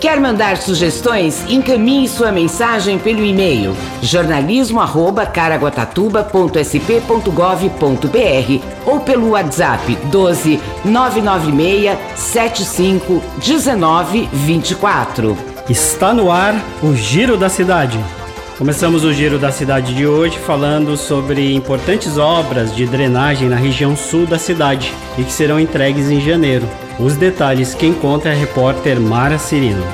Quer mandar sugestões? Encaminhe sua mensagem pelo e-mail jornalismo@caraguatatuba.sp.gov.br ou pelo WhatsApp 12 996 75 19 24. Está no ar o Giro da Cidade. Começamos o Giro da Cidade de hoje falando sobre importantes obras de drenagem na região sul da cidade e que serão entregues em janeiro. Os detalhes quem conta é a repórter Mara Cirino.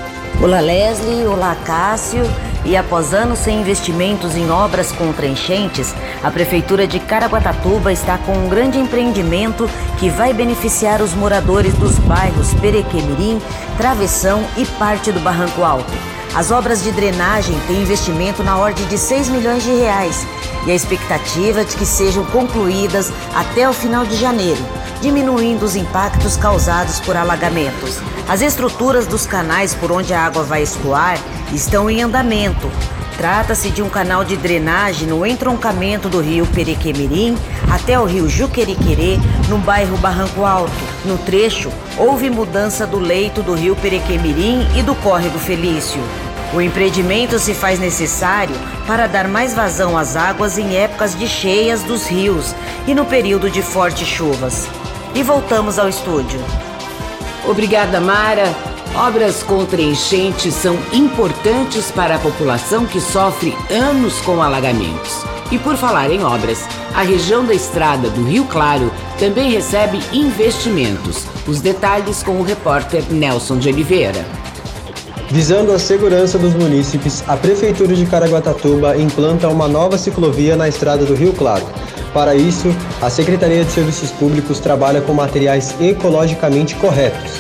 Olá Leslie, olá Cássio. E após anos sem investimentos em obras contra enchentes, a Prefeitura de Caraguatatuba está com um grande empreendimento que vai beneficiar os moradores dos bairros Perequemirim, Travessão e parte do Barranco Alto. As obras de drenagem têm investimento na ordem de 6 milhões de reais e a expectativa é de que sejam concluídas até o final de janeiro diminuindo os impactos causados por alagamentos. As estruturas dos canais por onde a água vai escoar estão em andamento. Trata-se de um canal de drenagem no entroncamento do rio Perequemirim até o rio Juqueriquerê, no bairro Barranco Alto. No trecho, houve mudança do leito do rio Perequemirim e do córrego Felício. O empreendimento se faz necessário para dar mais vazão às águas em épocas de cheias dos rios e no período de fortes chuvas e voltamos ao estúdio. Obrigada, Mara. Obras contra enchentes são importantes para a população que sofre anos com alagamentos. E por falar em obras, a região da estrada do Rio Claro também recebe investimentos. Os detalhes com o repórter Nelson de Oliveira. Visando a segurança dos munícipes, a Prefeitura de Caraguatatuba implanta uma nova ciclovia na estrada do Rio Claro. Para isso, a Secretaria de Serviços Públicos trabalha com materiais ecologicamente corretos.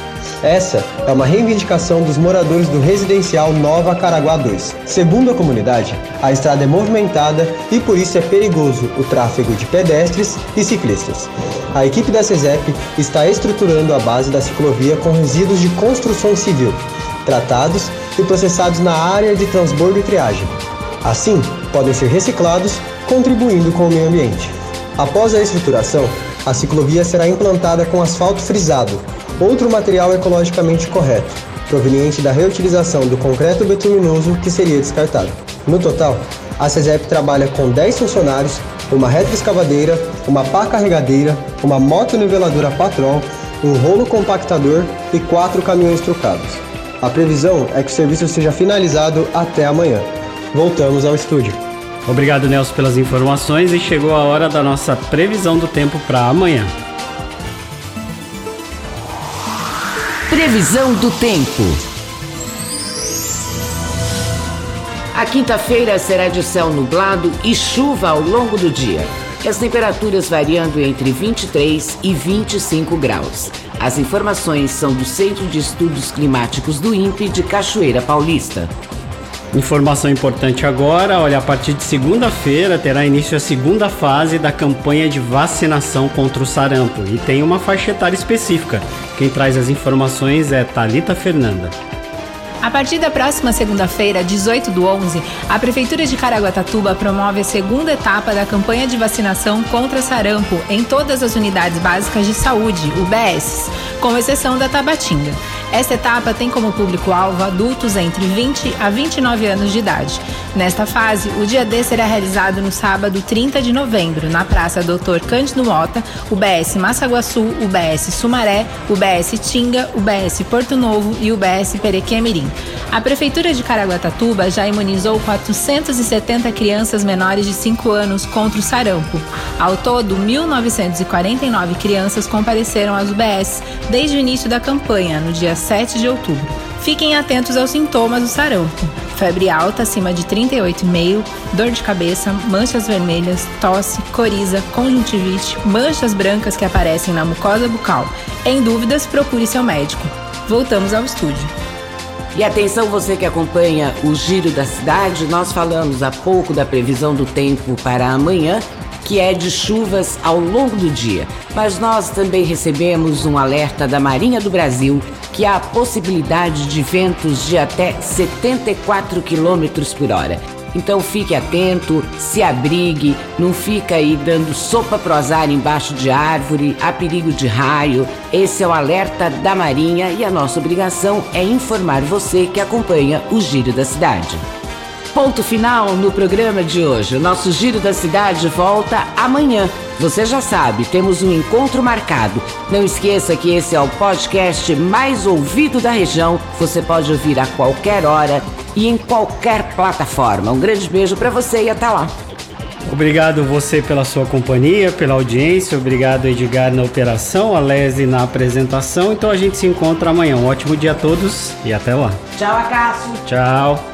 Essa é uma reivindicação dos moradores do residencial Nova Caraguá 2. Segundo a comunidade, a estrada é movimentada e por isso é perigoso o tráfego de pedestres e ciclistas. A equipe da CESEP está estruturando a base da ciclovia com resíduos de construção civil, tratados e processados na área de transbordo e triagem. Assim, podem ser reciclados, contribuindo com o meio ambiente. Após a estruturação, a ciclovia será implantada com asfalto frisado, outro material ecologicamente correto, proveniente da reutilização do concreto betuminoso que seria descartado. No total, a CESEP trabalha com 10 funcionários, uma retroescavadeira, uma pá carregadeira, uma moto niveladora patrol, um rolo compactador e quatro caminhões trocados. A previsão é que o serviço seja finalizado até amanhã. Voltamos ao estúdio. Obrigado, Nelson, pelas informações e chegou a hora da nossa previsão do tempo para amanhã. Previsão do tempo. A quinta-feira será de céu nublado e chuva ao longo do dia. As temperaturas variando entre 23 e 25 graus. As informações são do Centro de Estudos Climáticos do INPE de Cachoeira Paulista. Informação importante agora, olha, a partir de segunda-feira terá início a segunda fase da campanha de vacinação contra o sarampo e tem uma faixa etária específica. Quem traz as informações é Talita Fernanda. A partir da próxima segunda-feira, 18 do 11, a Prefeitura de Caraguatatuba promove a segunda etapa da campanha de vacinação contra sarampo em todas as unidades básicas de saúde, UBS, com exceção da Tabatinga. Esta etapa tem como público-alvo adultos entre 20 a 29 anos de idade. Nesta fase, o dia D será realizado no sábado 30 de novembro, na Praça Doutor Cândido Mota, UBS Massaguaçu, UBS Sumaré, UBS Tinga, UBS Porto Novo e UBS Perequemirim. A Prefeitura de Caraguatatuba já imunizou 470 crianças menores de 5 anos contra o sarampo. Ao todo, 1.949 crianças compareceram às UBS desde o início da campanha, no dia 7 de outubro. Fiquem atentos aos sintomas do sarampo: febre alta acima de 38,5, dor de cabeça, manchas vermelhas, tosse, coriza, conjuntivite, manchas brancas que aparecem na mucosa bucal. Em dúvidas, procure seu médico. Voltamos ao estúdio. E atenção você que acompanha o Giro da Cidade, nós falamos há pouco da previsão do tempo para amanhã que é de chuvas ao longo do dia. Mas nós também recebemos um alerta da Marinha do Brasil que há a possibilidade de ventos de até 74 km por hora. Então fique atento, se abrigue, não fica aí dando sopa pro azar embaixo de árvore, há perigo de raio. Esse é o alerta da Marinha e a nossa obrigação é informar você que acompanha o Giro da Cidade. Ponto final no programa de hoje. O nosso Giro da Cidade volta amanhã. Você já sabe, temos um encontro marcado. Não esqueça que esse é o podcast mais ouvido da região. Você pode ouvir a qualquer hora e em qualquer plataforma. Um grande beijo para você e até lá. Obrigado você pela sua companhia, pela audiência. Obrigado Edgar na operação, a Lese na apresentação. Então a gente se encontra amanhã. Um ótimo dia a todos e até lá. Tchau, Acácio. Tchau.